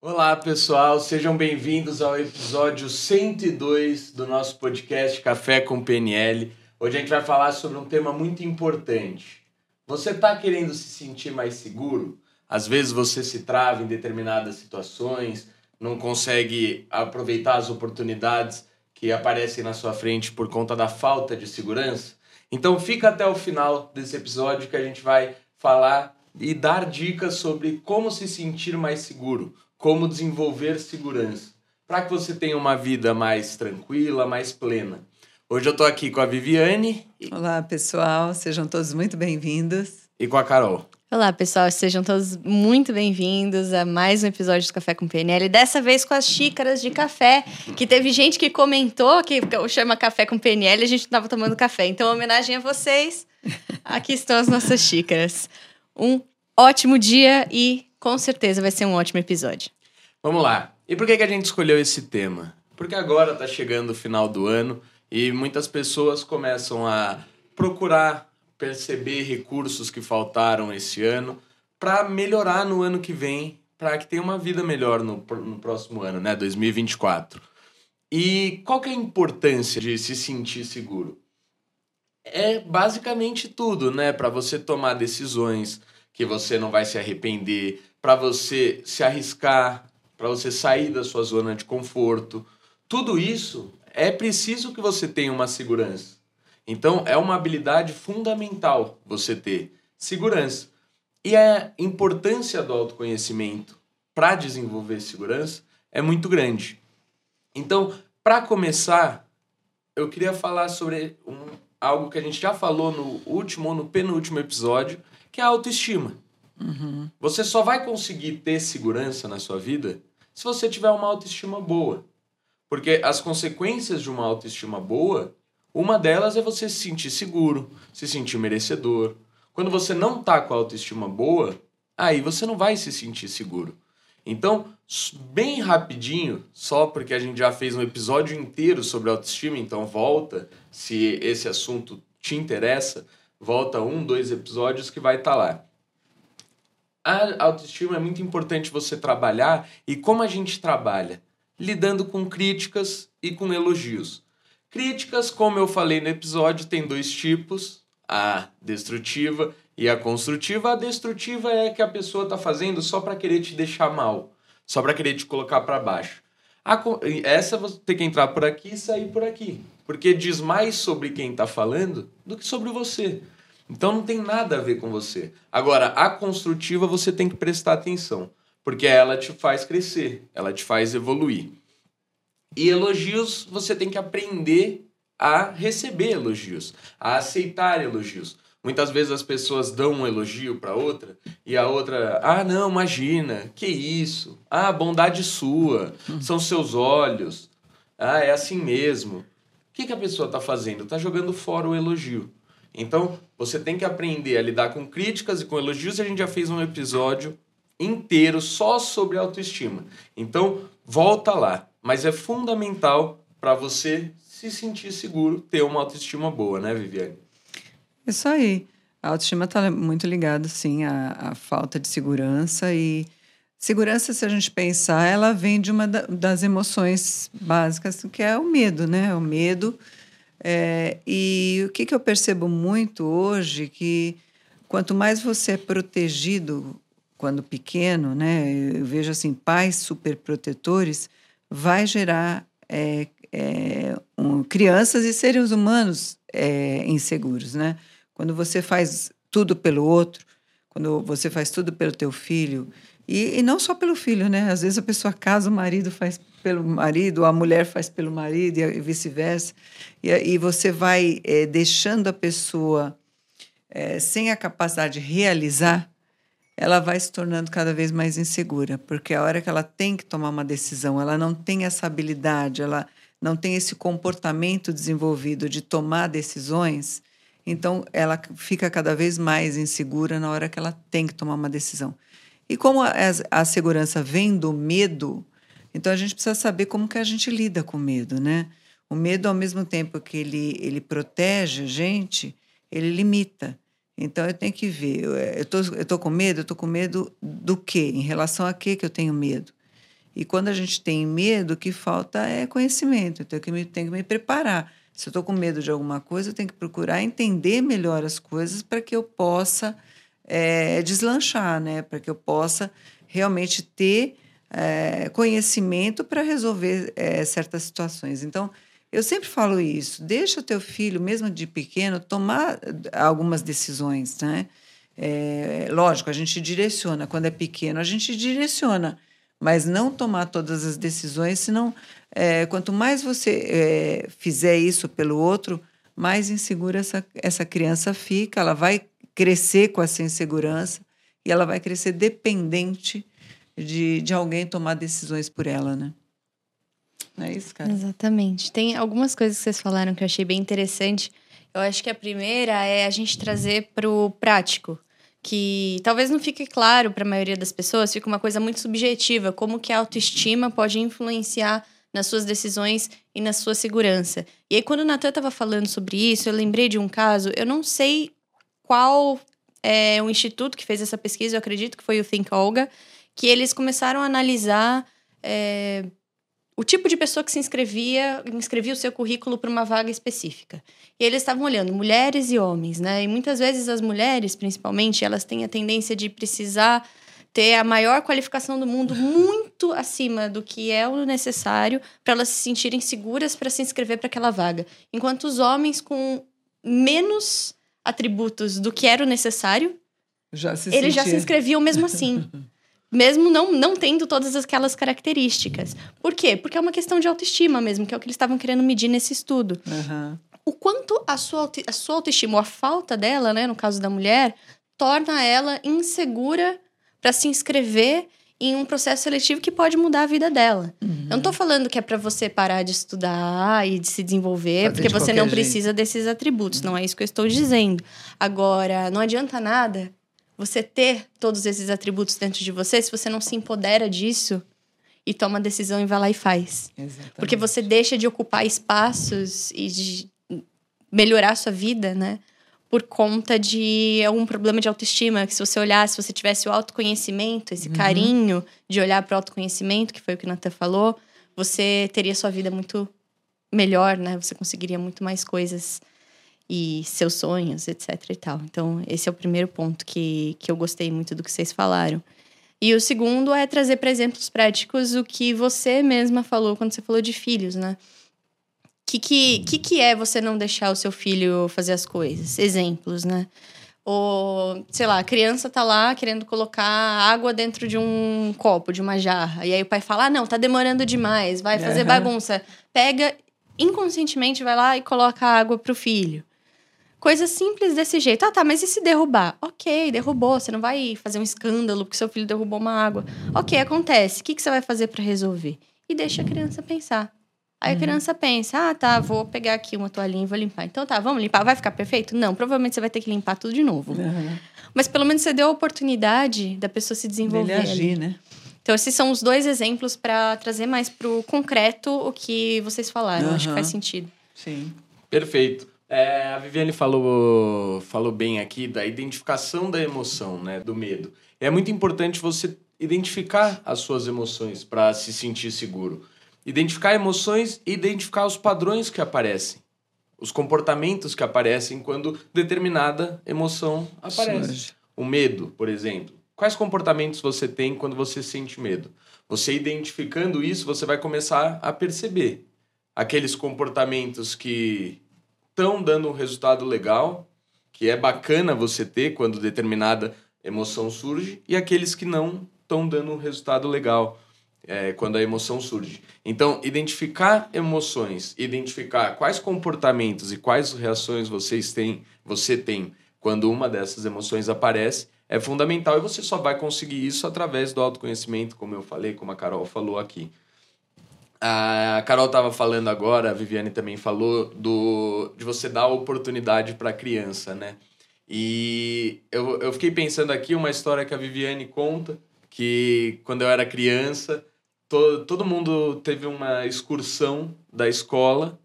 Olá, pessoal, sejam bem-vindos ao episódio 102 do nosso podcast Café com PNL. Hoje a gente vai falar sobre um tema muito importante. Você está querendo se sentir mais seguro? Às vezes você se trava em determinadas situações, não consegue aproveitar as oportunidades que aparecem na sua frente por conta da falta de segurança. Então fica até o final desse episódio que a gente vai falar e dar dicas sobre como se sentir mais seguro, como desenvolver segurança, para que você tenha uma vida mais tranquila, mais plena. Hoje eu estou aqui com a Viviane. Olá, pessoal, sejam todos muito bem-vindos. E com a Carol. Olá, pessoal, sejam todos muito bem-vindos a mais um episódio do Café com PNL. Dessa vez com as xícaras de café, que teve gente que comentou que chama Café com PNL e a gente estava tomando café. Então, homenagem a vocês, aqui estão as nossas xícaras. Um ótimo dia e com certeza vai ser um ótimo episódio. Vamos lá. E por que, que a gente escolheu esse tema? Porque agora está chegando o final do ano e muitas pessoas começam a procurar perceber recursos que faltaram esse ano para melhorar no ano que vem, para que tenha uma vida melhor no, no próximo ano, né, 2024. E qual que é a importância de se sentir seguro? É basicamente tudo, né, para você tomar decisões que você não vai se arrepender, para você se arriscar, para você sair da sua zona de conforto. Tudo isso é preciso que você tenha uma segurança. Então, é uma habilidade fundamental você ter segurança. E a importância do autoconhecimento para desenvolver segurança é muito grande. Então, para começar, eu queria falar sobre um, algo que a gente já falou no último ou no penúltimo episódio, que é a autoestima. Uhum. Você só vai conseguir ter segurança na sua vida se você tiver uma autoestima boa. Porque as consequências de uma autoestima boa uma delas é você se sentir seguro, se sentir merecedor. Quando você não tá com a autoestima boa, aí você não vai se sentir seguro. Então, bem rapidinho, só porque a gente já fez um episódio inteiro sobre autoestima, então volta, se esse assunto te interessa, volta um, dois episódios que vai estar tá lá. A autoestima é muito importante você trabalhar e como a gente trabalha? Lidando com críticas e com elogios. Críticas, como eu falei no episódio, tem dois tipos: a destrutiva e a construtiva. A destrutiva é que a pessoa está fazendo só para querer te deixar mal, só para querer te colocar para baixo. A, essa você tem que entrar por aqui e sair por aqui, porque diz mais sobre quem está falando do que sobre você. Então não tem nada a ver com você. Agora, a construtiva você tem que prestar atenção, porque ela te faz crescer, ela te faz evoluir. E elogios, você tem que aprender a receber elogios, a aceitar elogios. Muitas vezes as pessoas dão um elogio para outra e a outra, ah, não, imagina, que isso? Ah, bondade sua, são seus olhos. Ah, é assim mesmo. O que, que a pessoa está fazendo? Está jogando fora o elogio. Então, você tem que aprender a lidar com críticas e com elogios. E a gente já fez um episódio inteiro só sobre autoestima. Então, volta lá mas é fundamental para você se sentir seguro, ter uma autoestima boa, né, Viviane? Isso aí. A autoestima está muito ligada, sim, à, à, falta de segurança e segurança, se a gente pensar, ela vem de uma da, das emoções básicas, que é o medo, né? O medo. É, e o que, que eu percebo muito hoje que quanto mais você é protegido quando pequeno, né? Eu vejo assim pais super protetores vai gerar é, é, um, crianças e seres humanos é, inseguros, né? Quando você faz tudo pelo outro, quando você faz tudo pelo teu filho, e, e não só pelo filho, né? Às vezes a pessoa casa, o marido faz pelo marido, a mulher faz pelo marido, e, vice-versa. E, e, você vai é, deixando a pessoa é, sem a capacidade de realizar ela vai se tornando cada vez mais insegura, porque a hora que ela tem que tomar uma decisão, ela não tem essa habilidade, ela não tem esse comportamento desenvolvido de tomar decisões, então ela fica cada vez mais insegura na hora que ela tem que tomar uma decisão. E como a, a segurança vem do medo, então a gente precisa saber como que a gente lida com o medo, né? O medo, ao mesmo tempo que ele, ele protege a gente, ele limita. Então eu tenho que ver, eu tô, eu tô com medo, eu tô com medo do quê? Em relação a quê que eu tenho medo? E quando a gente tem medo, o que falta é conhecimento. Então, eu tenho que me, tenho que me preparar. Se eu estou com medo de alguma coisa, eu tenho que procurar entender melhor as coisas para que eu possa é, deslanchar, né? Para que eu possa realmente ter é, conhecimento para resolver é, certas situações. Então, eu sempre falo isso: deixa o teu filho, mesmo de pequeno, tomar algumas decisões, né? É, lógico, a gente direciona. Quando é pequeno, a gente direciona, mas não tomar todas as decisões, senão, é, quanto mais você é, fizer isso pelo outro, mais insegura essa, essa criança fica, ela vai crescer com essa insegurança e ela vai crescer dependente de, de alguém tomar decisões por ela, né? Não é isso, cara? Exatamente. Tem algumas coisas que vocês falaram que eu achei bem interessante. Eu acho que a primeira é a gente trazer para o prático, que talvez não fique claro para a maioria das pessoas, fica uma coisa muito subjetiva, como que a autoestima pode influenciar nas suas decisões e na sua segurança. E aí, quando o Natan estava falando sobre isso, eu lembrei de um caso, eu não sei qual é o instituto que fez essa pesquisa, eu acredito que foi o Think Olga, que eles começaram a analisar é, o tipo de pessoa que se inscrevia, inscrevia o seu currículo para uma vaga específica. E eles estavam olhando mulheres e homens, né? E muitas vezes as mulheres, principalmente, elas têm a tendência de precisar ter a maior qualificação do mundo muito acima do que é o necessário para elas se sentirem seguras para se inscrever para aquela vaga. Enquanto os homens com menos atributos do que era o necessário, já eles sentia. já se inscreviam mesmo assim. mesmo não, não tendo todas aquelas características. Por quê? Porque é uma questão de autoestima mesmo, que é o que eles estavam querendo medir nesse estudo. Uhum. O quanto a sua, a sua autoestima, ou a falta dela, né, no caso da mulher, torna ela insegura para se inscrever em um processo seletivo que pode mudar a vida dela. Uhum. Eu não tô falando que é para você parar de estudar e de se desenvolver, Fazer porque de você não jeito. precisa desses atributos, não é isso que eu estou dizendo. Agora, não adianta nada você ter todos esses atributos dentro de você se você não se empodera disso e toma a decisão e vai lá e faz. Exatamente. Porque você deixa de ocupar espaços e de melhorar a sua vida, né? Por conta de algum problema de autoestima. Que se você olhar, se você tivesse o autoconhecimento, esse uhum. carinho de olhar para o autoconhecimento, que foi o que o Nathan falou, você teria sua vida muito melhor, né? Você conseguiria muito mais coisas e seus sonhos, etc e tal. Então, esse é o primeiro ponto que, que eu gostei muito do que vocês falaram. E o segundo é trazer para exemplos práticos o que você mesma falou quando você falou de filhos, né? O que, que, que, que é você não deixar o seu filho fazer as coisas? Exemplos, né? Ou, sei lá, a criança tá lá querendo colocar água dentro de um copo, de uma jarra. E aí o pai fala: ah, não, tá demorando demais, vai fazer uhum. bagunça. Pega, inconscientemente, vai lá e coloca a água pro filho. Coisa simples desse jeito. Ah, tá, mas e se derrubar? Ok, derrubou. Você não vai fazer um escândalo porque seu filho derrubou uma água. Ok, acontece. O que, que você vai fazer para resolver? E deixa a criança pensar. Aí uhum. a criança pensa: ah, tá, vou pegar aqui uma toalhinha e vou limpar. Então tá, vamos limpar. Vai ficar perfeito? Não, provavelmente você vai ter que limpar tudo de novo. Uhum. Mas pelo menos você deu a oportunidade da pessoa se desenvolver. Ele agir, ali. né? Então, esses são os dois exemplos para trazer mais para o concreto o que vocês falaram. Uhum. Acho que faz sentido. Sim. Perfeito. É, a Viviane falou, falou bem aqui da identificação da emoção, né, do medo. É muito importante você identificar as suas emoções para se sentir seguro. Identificar emoções e identificar os padrões que aparecem, os comportamentos que aparecem quando determinada emoção aparece. O medo, por exemplo. Quais comportamentos você tem quando você sente medo? Você identificando isso, você vai começar a perceber aqueles comportamentos que estão dando um resultado legal, que é bacana você ter quando determinada emoção surge, e aqueles que não estão dando um resultado legal é, quando a emoção surge. Então, identificar emoções, identificar quais comportamentos e quais reações vocês têm, você tem quando uma dessas emoções aparece, é fundamental e você só vai conseguir isso através do autoconhecimento, como eu falei, como a Carol falou aqui. A Carol estava falando agora, a Viviane também falou, do, de você dar oportunidade para a criança, né? E eu, eu fiquei pensando aqui uma história que a Viviane conta, que quando eu era criança, to, todo mundo teve uma excursão da escola,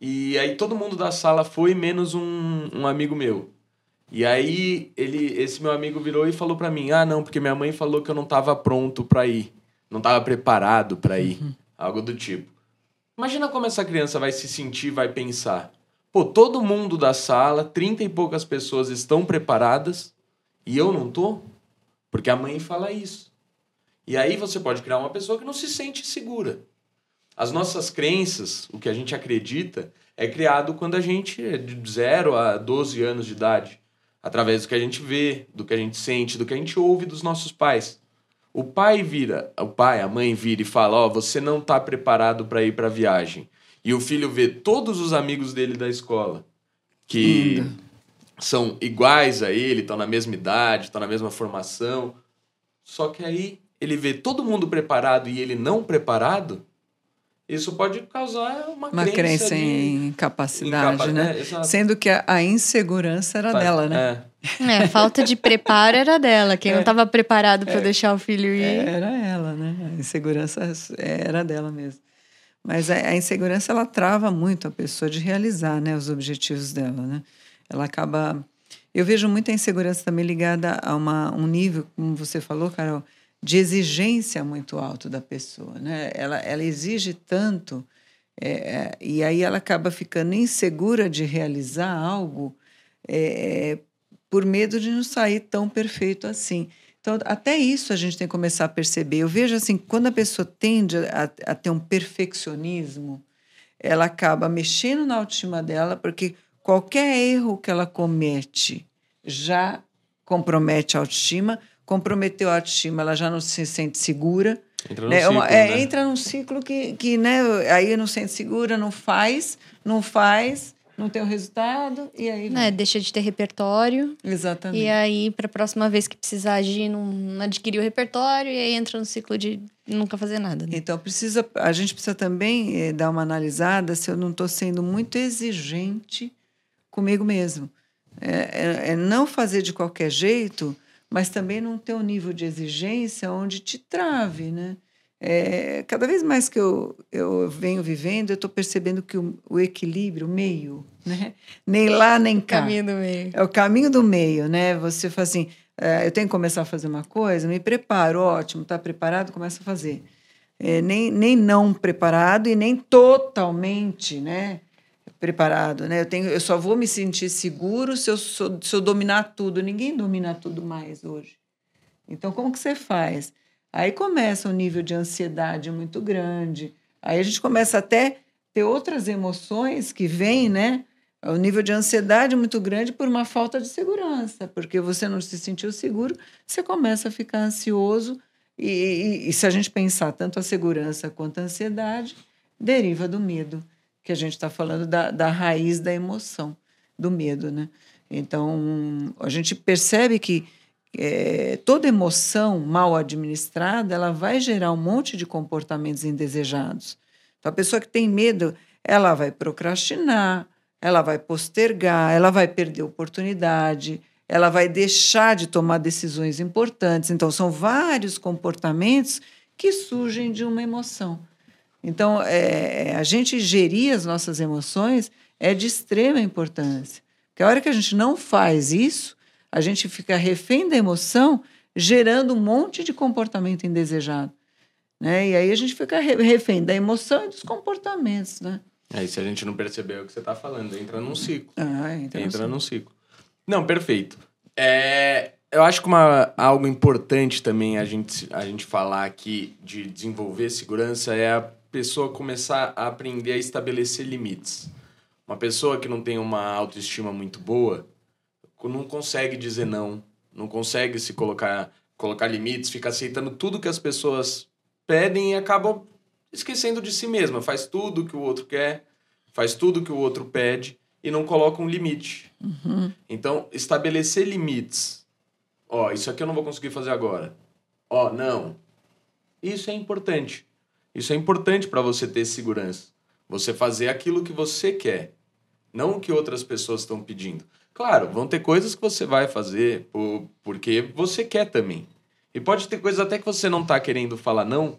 e aí todo mundo da sala foi, menos um, um amigo meu. E aí ele, esse meu amigo virou e falou para mim, ah não, porque minha mãe falou que eu não estava pronto para ir não estava preparado para ir, uhum. Algo do tipo. Imagina como essa criança vai se sentir, vai pensar. Pô, todo mundo da sala, trinta e poucas pessoas estão preparadas e eu não tô? Porque a mãe fala isso. E aí você pode criar uma pessoa que não se sente segura. As nossas crenças, o que a gente acredita, é criado quando a gente é de 0 a 12 anos de idade, através do que a gente vê, do que a gente sente, do que a gente ouve dos nossos pais. O pai vira, o pai, a mãe vira e fala: "Ó, oh, você não está preparado para ir para a viagem". E o filho vê todos os amigos dele da escola que são iguais a ele, estão na mesma idade, estão na mesma formação. Só que aí ele vê todo mundo preparado e ele não preparado, isso pode causar uma, uma crença, crença em capacidade, né? É, Sendo que a, a insegurança era Faz, dela, né? É. é. falta de preparo era dela. Quem é. não estava preparado para é. deixar o filho ir. Era ela, né? A insegurança era dela mesmo. Mas a, a, insegurança ela trava muito a pessoa de realizar, né, os objetivos dela, né? Ela acaba eu vejo muita insegurança também ligada a uma, um nível, como você falou, Carol, de exigência muito alto da pessoa. Né? Ela, ela exige tanto, é, é, e aí ela acaba ficando insegura de realizar algo é, por medo de não sair tão perfeito assim. Então, até isso a gente tem que começar a perceber. Eu vejo assim, quando a pessoa tende a, a ter um perfeccionismo, ela acaba mexendo na autoestima dela, porque qualquer erro que ela comete já compromete a autoestima, comprometeu a autoestima, ela já não se sente segura. Entra né? num ciclo, é, né? Entra num ciclo que, que né, aí não se sente segura, não faz, não faz, não tem o resultado, e aí... É, deixa de ter repertório. Exatamente. E aí, para a próxima vez que precisar agir, não, não adquirir o repertório, e aí entra no ciclo de nunca fazer nada. Né? Então, precisa, a gente precisa também é, dar uma analisada se eu não estou sendo muito exigente comigo mesmo. É, é, é não fazer de qualquer jeito mas também não ter um nível de exigência onde te trave, né? É, cada vez mais que eu, eu venho vivendo, eu estou percebendo que o, o, equilíbrio, o meio, né? nem lá nem cá. Caminho do meio. É o caminho do meio, né? Você fala assim, é, eu tenho que começar a fazer uma coisa, me preparo, ótimo, está preparado, começa a fazer. É, nem, nem não preparado e nem totalmente, né? Preparado, né? Eu tenho, eu só vou me sentir seguro se eu, se eu dominar tudo. Ninguém domina tudo mais hoje. Então, como que você faz? Aí começa um nível de ansiedade muito grande. Aí a gente começa até ter outras emoções que vêm, né? O nível de ansiedade muito grande por uma falta de segurança, porque você não se sentiu seguro, você começa a ficar ansioso. E, e, e se a gente pensar tanto a segurança quanto a ansiedade, deriva do medo que a gente está falando da, da raiz da emoção, do medo, né? Então, a gente percebe que é, toda emoção mal administrada, ela vai gerar um monte de comportamentos indesejados. Então, a pessoa que tem medo, ela vai procrastinar, ela vai postergar, ela vai perder oportunidade, ela vai deixar de tomar decisões importantes. Então, são vários comportamentos que surgem de uma emoção. Então, é, a gente gerir as nossas emoções é de extrema importância. Porque a hora que a gente não faz isso, a gente fica refém da emoção, gerando um monte de comportamento indesejado. Né? E aí a gente fica refém da emoção e dos comportamentos. Né? Aí, se a gente não perceber o que você está falando, entra num ciclo. Ah, entra, entra num ciclo. Não, perfeito. É, eu acho que uma, algo importante também a gente, a gente falar aqui de desenvolver segurança é a pessoa começar a aprender a estabelecer limites. Uma pessoa que não tem uma autoestima muito boa não consegue dizer não, não consegue se colocar colocar limites, fica aceitando tudo que as pessoas pedem e acaba esquecendo de si mesma, faz tudo que o outro quer, faz tudo que o outro pede e não coloca um limite. Uhum. Então, estabelecer limites. Ó, oh, isso aqui eu não vou conseguir fazer agora. Ó, oh, não. Isso é importante. Isso é importante para você ter segurança. Você fazer aquilo que você quer, não o que outras pessoas estão pedindo. Claro, vão ter coisas que você vai fazer por, porque você quer também. E pode ter coisas até que você não está querendo falar não,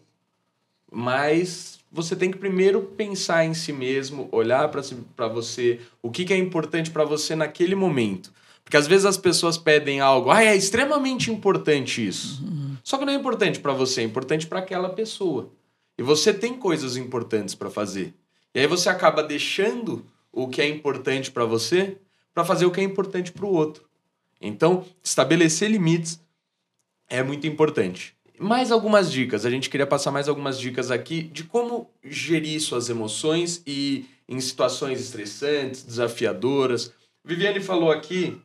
mas você tem que primeiro pensar em si mesmo, olhar para você, o que, que é importante para você naquele momento. Porque às vezes as pessoas pedem algo, ah, é extremamente importante isso. Uhum. Só que não é importante para você, é importante para aquela pessoa. E você tem coisas importantes para fazer. E aí você acaba deixando o que é importante para você para fazer o que é importante para o outro. Então, estabelecer limites é muito importante. Mais algumas dicas. A gente queria passar mais algumas dicas aqui de como gerir suas emoções e em situações estressantes, desafiadoras. Viviane falou aqui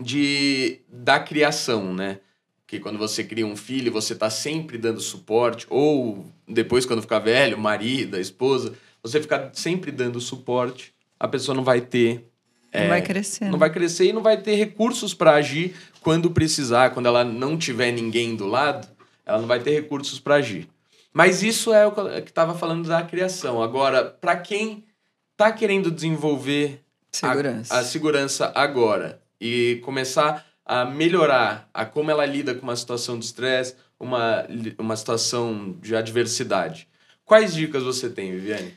de da criação, né? Que quando você cria um filho, você está sempre dando suporte, ou depois, quando ficar velho, marido, esposa, você ficar sempre dando suporte, a pessoa não vai ter. Não vai crescer. Não né? vai crescer e não vai ter recursos para agir quando precisar, quando ela não tiver ninguém do lado, ela não vai ter recursos para agir. Mas isso é o que estava falando da criação. Agora, para quem está querendo desenvolver Segurança. A, a segurança agora e começar a melhorar a como ela lida com uma situação de estresse, uma, uma situação de adversidade. Quais dicas você tem, Viviane?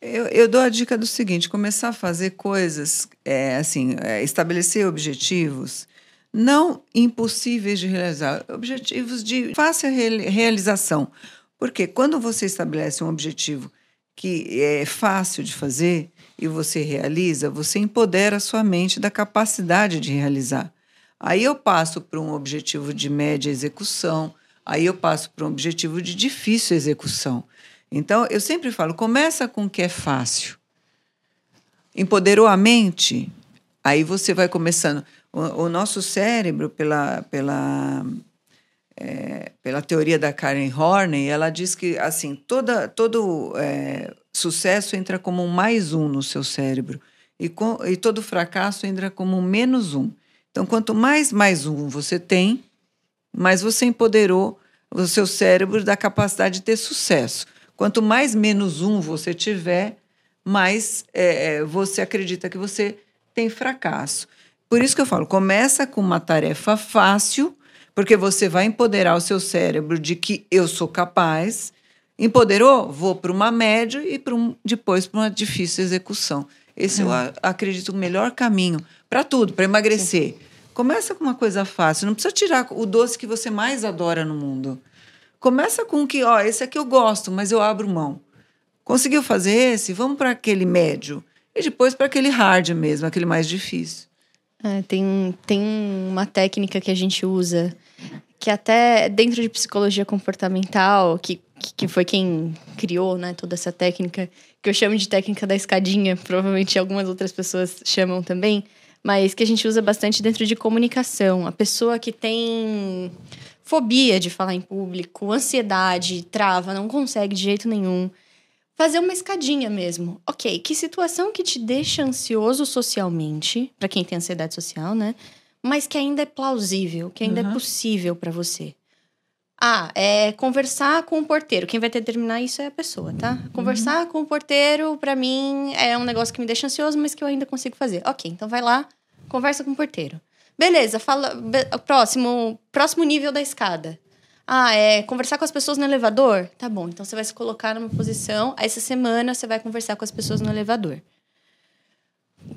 Eu, eu dou a dica do seguinte: começar a fazer coisas, é, assim, é, estabelecer objetivos não impossíveis de realizar, objetivos de fácil reali- realização. Porque quando você estabelece um objetivo que é fácil de fazer e você realiza, você empodera a sua mente da capacidade de realizar. Aí eu passo para um objetivo de média execução, aí eu passo para um objetivo de difícil execução. Então, eu sempre falo, começa com o que é fácil. Empoderou a mente, aí você vai começando. O, o nosso cérebro, pela, pela, é, pela teoria da Karen Horney, ela diz que assim toda, todo é, sucesso entra como um mais um no seu cérebro e, com, e todo fracasso entra como um menos um. Então, quanto mais mais um você tem, mais você empoderou o seu cérebro da capacidade de ter sucesso. Quanto mais menos um você tiver, mais é, você acredita que você tem fracasso. Por isso que eu falo, começa com uma tarefa fácil, porque você vai empoderar o seu cérebro de que eu sou capaz. Empoderou? Vou para uma média e um, depois para uma difícil execução. Esse eu a, acredito o melhor caminho para tudo, para emagrecer. Sim. Começa com uma coisa fácil, não precisa tirar o doce que você mais adora no mundo. Começa com o que, ó, esse aqui eu gosto, mas eu abro mão. Conseguiu fazer esse? Vamos para aquele médio. E depois para aquele hard mesmo, aquele mais difícil. É, tem, tem uma técnica que a gente usa, que até dentro de psicologia comportamental, que, que foi quem criou né, toda essa técnica, que eu chamo de técnica da escadinha, provavelmente algumas outras pessoas chamam também, mas que a gente usa bastante dentro de comunicação. A pessoa que tem fobia de falar em público, ansiedade, trava, não consegue de jeito nenhum. Fazer uma escadinha mesmo. Ok, que situação que te deixa ansioso socialmente, para quem tem ansiedade social, né? Mas que ainda é plausível, que ainda uhum. é possível para você. Ah, é conversar com o porteiro. Quem vai determinar isso é a pessoa, tá? Conversar uhum. com o porteiro, para mim, é um negócio que me deixa ansioso, mas que eu ainda consigo fazer. Ok, então vai lá, conversa com o porteiro. Beleza, fala. Próximo, próximo nível da escada. Ah, é conversar com as pessoas no elevador? Tá bom, então você vai se colocar numa posição. Essa semana você vai conversar com as pessoas no elevador.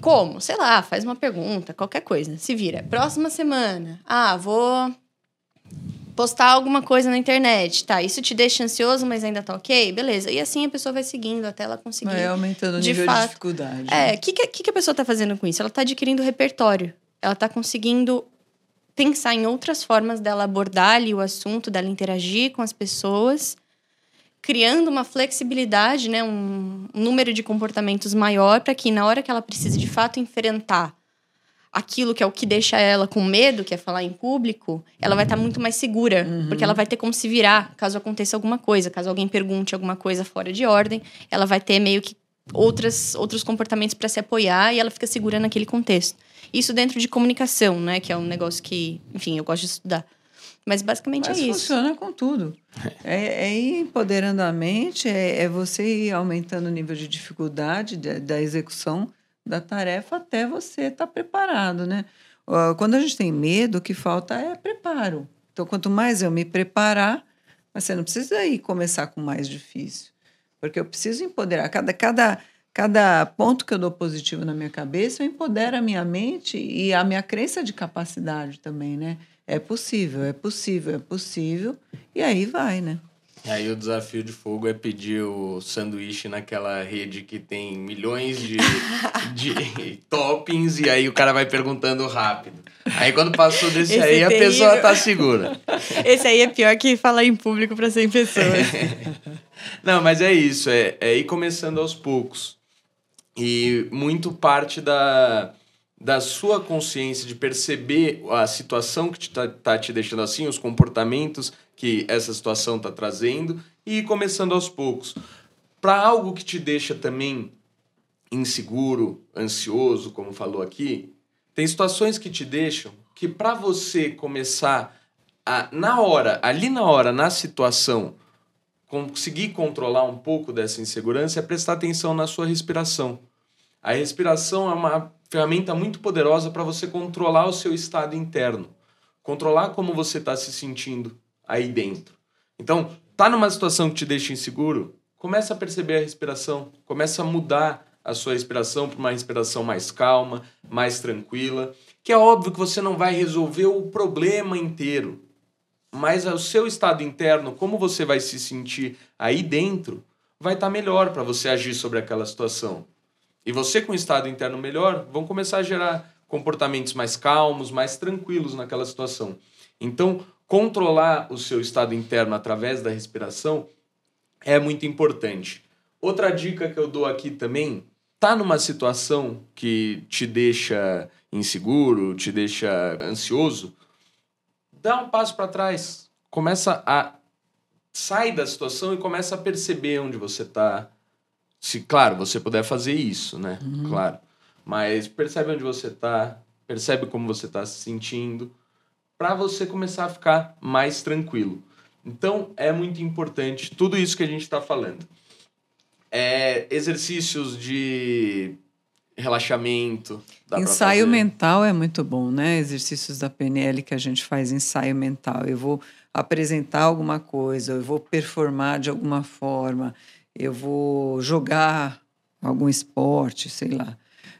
Como? Sei lá, faz uma pergunta, qualquer coisa. Se vira. Próxima semana. Ah, vou postar alguma coisa na internet. Tá, isso te deixa ansioso, mas ainda tá ok? Beleza. E assim a pessoa vai seguindo até ela conseguir. Vai aumentando o nível fato, de dificuldade. É, o que, que, que a pessoa tá fazendo com isso? Ela tá adquirindo repertório. Ela tá conseguindo pensar em outras formas dela abordar ali o assunto, dela interagir com as pessoas, criando uma flexibilidade, né, um, número de comportamentos maior para que na hora que ela precise de fato enfrentar aquilo que é o que deixa ela com medo, que é falar em público, ela vai estar tá muito mais segura, uhum. porque ela vai ter como se virar caso aconteça alguma coisa, caso alguém pergunte alguma coisa fora de ordem, ela vai ter meio que outras, outros comportamentos para se apoiar e ela fica segura naquele contexto. Isso dentro de comunicação, né? Que é um negócio que, enfim, eu gosto de estudar. Mas basicamente Mas é isso. funciona com tudo. É, é ir empoderando a mente, é, é, você ir aumentando o nível de dificuldade da, da execução da tarefa até você estar tá preparado, né? Quando a gente tem medo, o que falta é preparo. Então, quanto mais eu me preparar, você não precisa ir começar com o mais difícil. Porque eu preciso empoderar. Cada, cada cada ponto que eu dou positivo na minha cabeça, eu empodero a minha mente e a minha crença de capacidade também, né? É possível, é possível, é possível. E aí vai, né? Aí o desafio de fogo é pedir o sanduíche naquela rede que tem milhões de, de toppings e aí o cara vai perguntando rápido. Aí quando passou desse Esse aí, é a pessoa tá segura. Esse aí é pior que falar em público para 100 pessoas. Não, mas é isso, é, é ir começando aos poucos. E muito parte da, da sua consciência de perceber a situação que está tá te deixando assim, os comportamentos que essa situação está trazendo e ir começando aos poucos. Para algo que te deixa também inseguro, ansioso, como falou aqui, tem situações que te deixam que para você começar a, na hora, ali na hora, na situação, conseguir controlar um pouco dessa insegurança é prestar atenção na sua respiração. A respiração é uma ferramenta muito poderosa para você controlar o seu estado interno, controlar como você está se sentindo aí dentro. Então, tá numa situação que te deixa inseguro, começa a perceber a respiração, começa a mudar a sua respiração para uma respiração mais calma, mais tranquila, que é óbvio que você não vai resolver o problema inteiro, mas o seu estado interno, como você vai se sentir aí dentro, vai estar tá melhor para você agir sobre aquela situação. E você com o estado interno melhor, vão começar a gerar comportamentos mais calmos, mais tranquilos naquela situação. Então, controlar o seu estado interno através da respiração é muito importante. Outra dica que eu dou aqui também, tá numa situação que te deixa inseguro, te deixa ansioso, dá um passo para trás, começa a sai da situação e começa a perceber onde você está. Se claro, você puder fazer isso, né? Uhum. Claro. Mas percebe onde você está, percebe como você está se sentindo para você começar a ficar mais tranquilo. Então, é muito importante tudo isso que a gente está falando. É, exercícios de relaxamento. ensaio mental é muito bom, né? Exercícios da PNL que a gente faz ensaio mental. Eu vou apresentar alguma coisa, eu vou performar de alguma forma, eu vou jogar algum esporte, sei lá.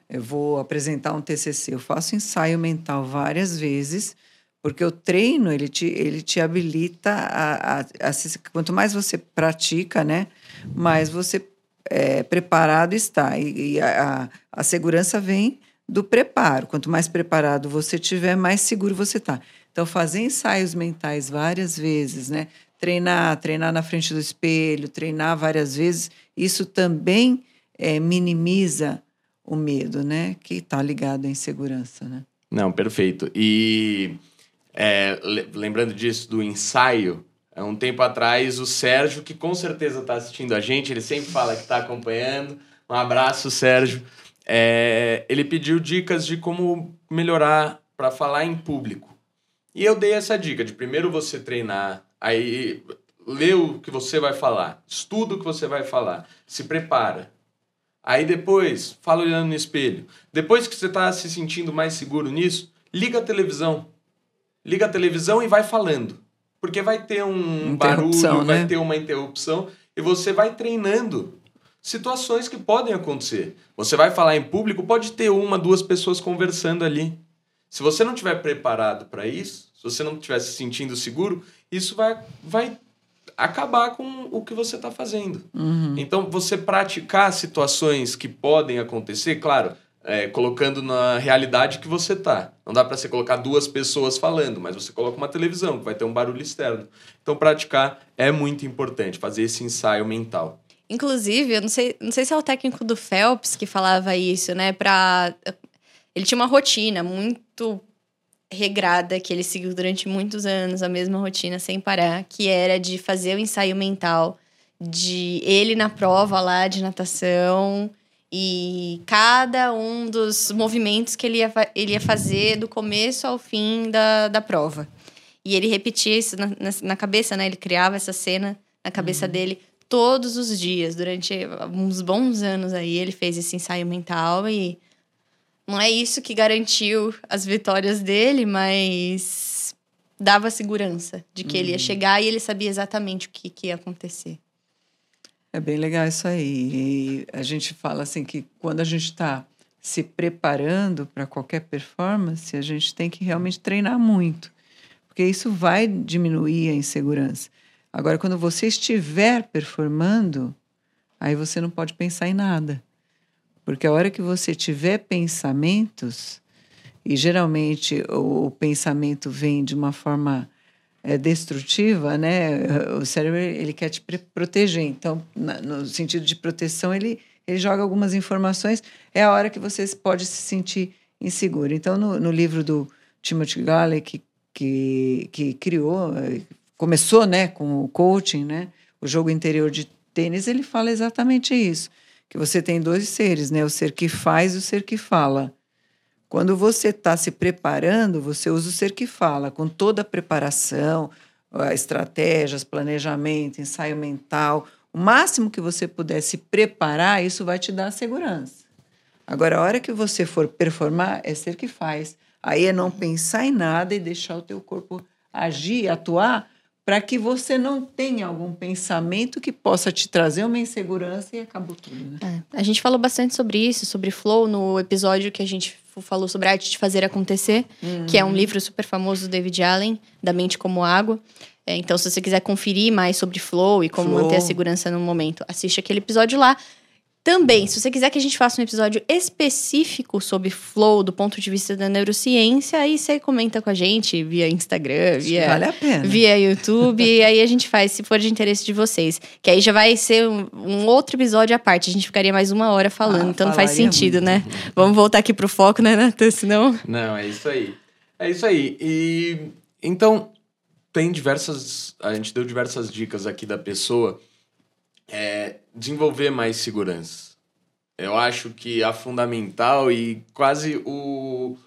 Eu vou apresentar um TCC. Eu faço ensaio mental várias vezes porque o treino, ele te, ele te habilita a, a, a Quanto mais você pratica, né? Mais você é, preparado está. E, e a, a segurança vem do preparo. Quanto mais preparado você tiver, mais seguro você está. Então, fazer ensaios mentais várias vezes, né? Treinar, treinar na frente do espelho, treinar várias vezes, isso também é, minimiza o medo, né? Que está ligado à insegurança, né? Não, perfeito. E é, lembrando disso, do ensaio, há um tempo atrás, o Sérgio, que com certeza está assistindo a gente, ele sempre fala que está acompanhando. Um abraço, Sérgio. É, ele pediu dicas de como melhorar para falar em público. E eu dei essa dica de primeiro você treinar, aí lê o que você vai falar, estuda o que você vai falar, se prepara. Aí depois, fala olhando no espelho. Depois que você está se sentindo mais seguro nisso, liga a televisão liga a televisão e vai falando. Porque vai ter um barulho, né? vai ter uma interrupção e você vai treinando situações que podem acontecer. Você vai falar em público, pode ter uma, duas pessoas conversando ali. Se você não estiver preparado para isso, se você não estiver se sentindo seguro, isso vai, vai acabar com o que você está fazendo. Uhum. Então, você praticar situações que podem acontecer, claro, é, colocando na realidade que você tá. Não dá para você colocar duas pessoas falando, mas você coloca uma televisão que vai ter um barulho externo. Então praticar é muito importante, fazer esse ensaio mental. Inclusive, eu não sei, não sei se é o técnico do Phelps que falava isso, né? Pra... Ele tinha uma rotina muito regrada que ele seguiu durante muitos anos, a mesma rotina sem parar, que era de fazer o ensaio mental de ele na prova lá de natação e cada um dos movimentos que ele ia, ele ia fazer do começo ao fim da, da prova. E ele repetia isso na, na, na cabeça, né? Ele criava essa cena na cabeça uhum. dele todos os dias. Durante uns bons anos aí, ele fez esse ensaio mental e não é isso que garantiu as vitórias dele, mas dava segurança de que uhum. ele ia uhum. chegar e ele sabia exatamente o que, que ia acontecer. É bem legal isso aí. E a gente fala assim que quando a gente está se preparando para qualquer performance, a gente tem que realmente treinar muito, porque isso vai diminuir a insegurança. Agora, quando você estiver performando, aí você não pode pensar em nada. Porque a hora que você tiver pensamentos, e geralmente o, o pensamento vem de uma forma é, destrutiva, né? O cérebro ele quer te proteger. Então, na, no sentido de proteção, ele, ele joga algumas informações. É a hora que você pode se sentir inseguro. Então, no, no livro do Timothy Galley, que, que, que criou, começou né, com o coaching, né? O jogo interior de tênis, ele fala exatamente isso. Que você tem dois seres, né? O ser que faz e o ser que fala. Quando você está se preparando, você usa o ser que fala, com toda a preparação, estratégias, planejamento, ensaio mental. O máximo que você puder se preparar, isso vai te dar segurança. Agora, a hora que você for performar, é ser que faz. Aí é não pensar em nada e deixar o teu corpo agir, atuar, para que você não tenha algum pensamento que possa te trazer uma insegurança e acabou tudo. Né? É. A gente falou bastante sobre isso, sobre flow, no episódio que a gente falou sobre a arte de fazer acontecer, uhum. que é um livro super famoso do David Allen, da mente como água. É, então, se você quiser conferir mais sobre flow e como flow. manter a segurança no momento, assiste aquele episódio lá. Também, se você quiser que a gente faça um episódio específico sobre flow do ponto de vista da neurociência, aí você comenta com a gente via Instagram, via, vale a pena. via YouTube, e aí a gente faz, se for de interesse de vocês. Que aí já vai ser um, um outro episódio à parte. A gente ficaria mais uma hora falando, ah, então não faz sentido, muito. né? Vamos voltar aqui pro foco, né, Nathan? Senão. Não, é isso aí. É isso aí. E então, tem diversas. A gente deu diversas dicas aqui da pessoa é desenvolver mais segurança. Eu acho que a fundamental e quase o,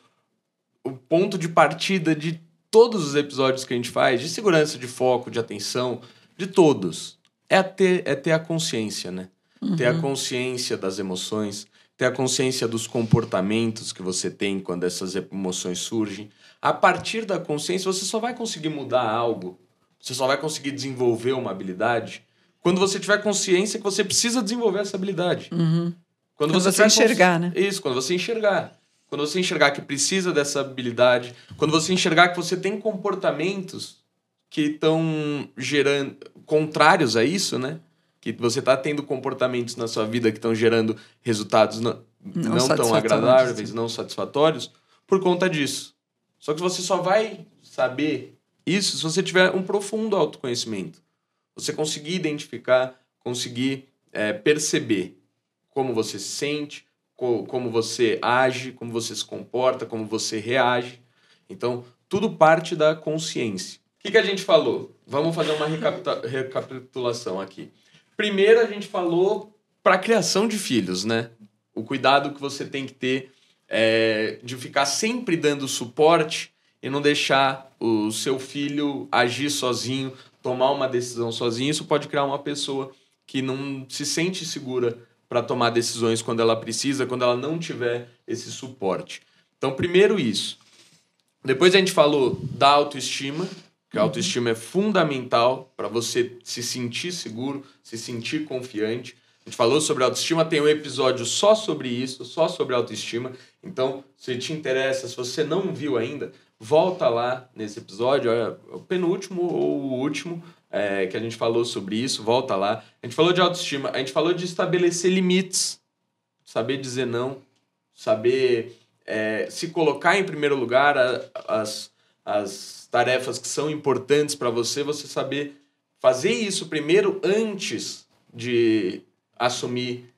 o ponto de partida de todos os episódios que a gente faz, de segurança, de foco, de atenção, de todos, é ter, é ter a consciência, né? Uhum. Ter a consciência das emoções, ter a consciência dos comportamentos que você tem quando essas emoções surgem. A partir da consciência, você só vai conseguir mudar algo, você só vai conseguir desenvolver uma habilidade quando você tiver consciência que você precisa desenvolver essa habilidade. Uhum. Quando, quando, você, você enxergar, né? Isso, quando você enxergar. Quando você enxergar que precisa dessa habilidade, quando você enxergar que você tem comportamentos que estão gerando contrários a isso, né? Que você está tendo comportamentos na sua vida que estão gerando resultados não, não, não tão agradáveis, não satisfatórios, por conta disso. Só que você só vai saber isso se você tiver um profundo autoconhecimento. Você conseguir identificar, conseguir é, perceber como você se sente, co como você age, como você se comporta, como você reage. Então, tudo parte da consciência. O que, que a gente falou? Vamos fazer uma recapitulação aqui. Primeiro, a gente falou para a criação de filhos, né? O cuidado que você tem que ter é, de ficar sempre dando suporte e não deixar o seu filho agir sozinho, tomar uma decisão sozinho, isso pode criar uma pessoa que não se sente segura para tomar decisões quando ela precisa, quando ela não tiver esse suporte. Então, primeiro isso. Depois a gente falou da autoestima, que a autoestima é fundamental para você se sentir seguro, se sentir confiante. A gente falou sobre autoestima, tem um episódio só sobre isso, só sobre autoestima. Então, se te interessa, se você não viu ainda, volta lá nesse episódio, é o penúltimo ou o último é, que a gente falou sobre isso, volta lá. A gente falou de autoestima, a gente falou de estabelecer limites, saber dizer não, saber é, se colocar em primeiro lugar as, as tarefas que são importantes para você, você saber fazer isso primeiro antes de assumir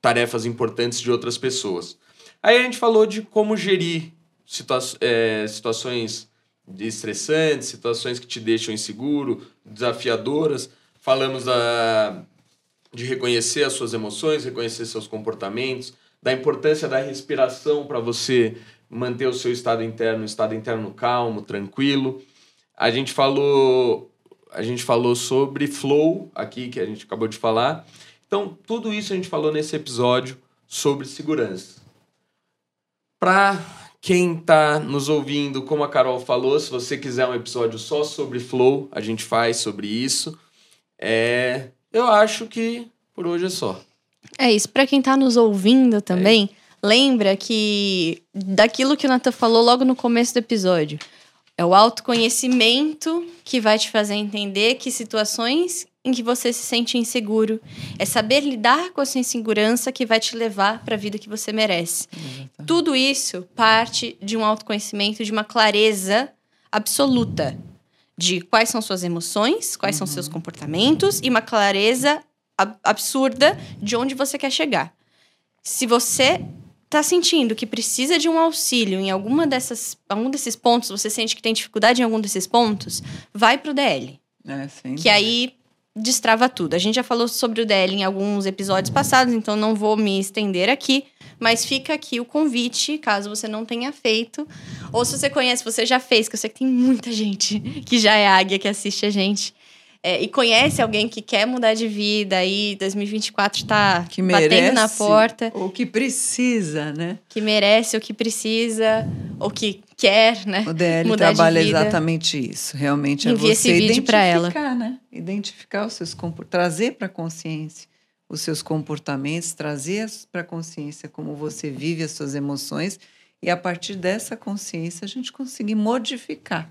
tarefas importantes de outras pessoas. Aí a gente falou de como gerir situa é, situações estressantes, situações que te deixam inseguro, desafiadoras. Falamos da, de reconhecer as suas emoções, reconhecer seus comportamentos, da importância da respiração para você manter o seu estado interno, estado interno calmo, tranquilo. A gente falou, a gente falou sobre flow aqui que a gente acabou de falar. Então, tudo isso a gente falou nesse episódio sobre segurança. Para quem está nos ouvindo, como a Carol falou, se você quiser um episódio só sobre flow, a gente faz sobre isso. É... eu acho que por hoje é só. É isso. Para quem tá nos ouvindo também, é. lembra que daquilo que o Nathan falou logo no começo do episódio. É o autoconhecimento que vai te fazer entender que situações em que você se sente inseguro. É saber lidar com essa insegurança que vai te levar para a vida que você merece. Exatamente. Tudo isso parte de um autoconhecimento, de uma clareza absoluta de quais são suas emoções, quais uhum. são seus comportamentos e uma clareza ab absurda de onde você quer chegar. Se você está sentindo que precisa de um auxílio em alguma dessas, algum desses pontos, você sente que tem dificuldade em algum desses pontos, vai para o DL. É, sim. Que aí destrava tudo. A gente já falou sobre o DL em alguns episódios passados, então não vou me estender aqui, mas fica aqui o convite, caso você não tenha feito, ou se você conhece, você já fez, que eu sei que tem muita gente que já é águia que assiste a gente é, e conhece alguém que quer mudar de vida e 2024 está batendo na porta. Ou que precisa, né? Que merece ou que precisa, ou que quer, né? O DL mudar trabalha exatamente isso. Realmente é Envia você esse vídeo para ela. né? Identificar os seus trazer para a consciência os seus comportamentos, trazer para a consciência como você vive as suas emoções e a partir dessa consciência a gente conseguir modificar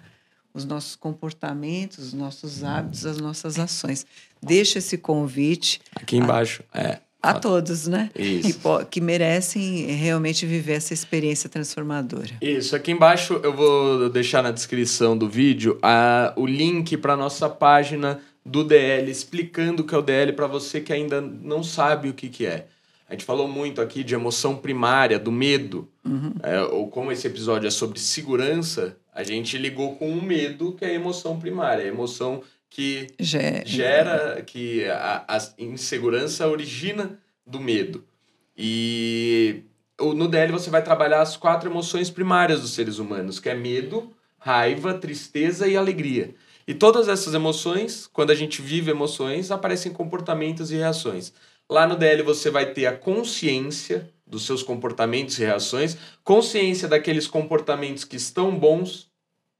os nossos comportamentos, os nossos hábitos, as nossas ações. Deixa esse convite. Aqui embaixo, a, é. A todos, né? Isso. Que, que merecem realmente viver essa experiência transformadora. Isso. Aqui embaixo eu vou deixar na descrição do vídeo a, o link para nossa página do DL, explicando o que é o DL para você que ainda não sabe o que, que é. A gente falou muito aqui de emoção primária, do medo, uhum. é, ou como esse episódio é sobre segurança, a gente ligou com o medo, que é a emoção primária, a emoção que gera, gera que a, a, insegurança origina do medo. E no DL você vai trabalhar as quatro emoções primárias dos seres humanos, que é medo, raiva, tristeza e alegria. E todas essas emoções, quando a gente vive emoções, aparecem comportamentos e reações. Lá no DL você vai ter a consciência dos seus comportamentos e reações, consciência daqueles comportamentos que estão bons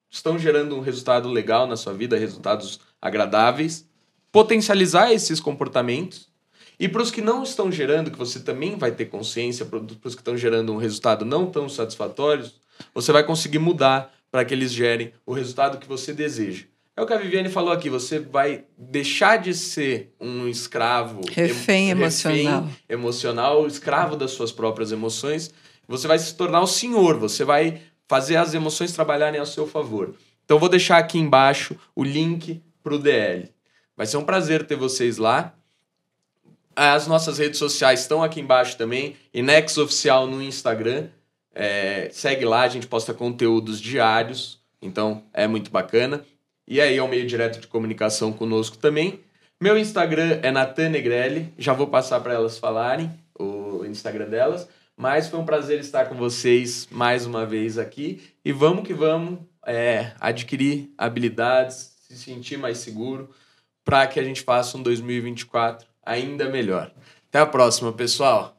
estão gerando um resultado legal na sua vida, resultados agradáveis, potencializar esses comportamentos. E para os que não estão gerando, que você também vai ter consciência, para os que estão gerando um resultado não tão satisfatório, você vai conseguir mudar para que eles gerem o resultado que você deseja. É o que a Viviane falou aqui, você vai deixar de ser um escravo refém emocional, refém emocional, escravo das suas próprias emoções, você vai se tornar o senhor, você vai fazer as emoções trabalharem a seu favor. Então vou deixar aqui embaixo o link para o DL. Vai ser um prazer ter vocês lá. As nossas redes sociais estão aqui embaixo também. Inex Oficial no Instagram. É, segue lá, a gente posta conteúdos diários. Então é muito bacana. E aí é um meio direto de comunicação conosco também. Meu Instagram é Natan Negrelli. Já vou passar para elas falarem o Instagram delas. Mas foi um prazer estar com vocês mais uma vez aqui. E vamos que vamos é, adquirir habilidades, se sentir mais seguro, para que a gente faça um 2024 ainda melhor. Até a próxima, pessoal!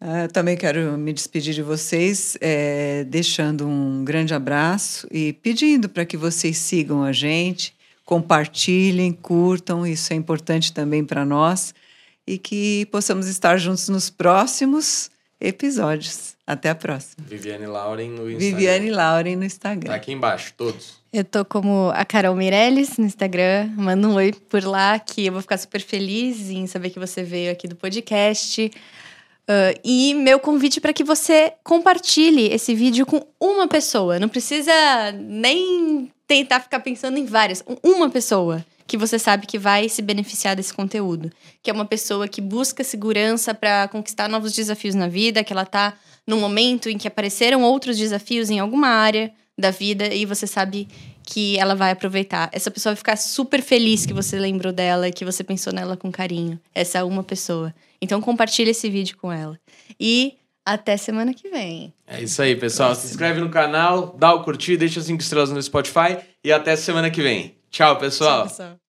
Uh, também quero me despedir de vocês, é, deixando um grande abraço e pedindo para que vocês sigam a gente, compartilhem, curtam, isso é importante também para nós, e que possamos estar juntos nos próximos episódios. Até a próxima. Viviane Lauren no Instagram. Viviane Lauren no Instagram. Tá aqui embaixo, todos. Eu tô como a Carol Meirelles no Instagram. Manda um oi por lá, que eu vou ficar super feliz em saber que você veio aqui do podcast. Uh, e meu convite para que você compartilhe esse vídeo com uma pessoa. Não precisa nem tentar ficar pensando em várias. Uma pessoa que você sabe que vai se beneficiar desse conteúdo. Que é uma pessoa que busca segurança para conquistar novos desafios na vida, que ela está num momento em que apareceram outros desafios em alguma área da vida e você sabe que ela vai aproveitar. Essa pessoa vai ficar super feliz que você lembrou dela e que você pensou nela com carinho. Essa é uma pessoa. Então compartilhe esse vídeo com ela. E até semana que vem. É isso aí, pessoal. Próximo. Se inscreve no canal, dá o curtir, deixa cinco estrelas no Spotify e até semana que vem. Tchau, pessoal. Tchau, pessoal.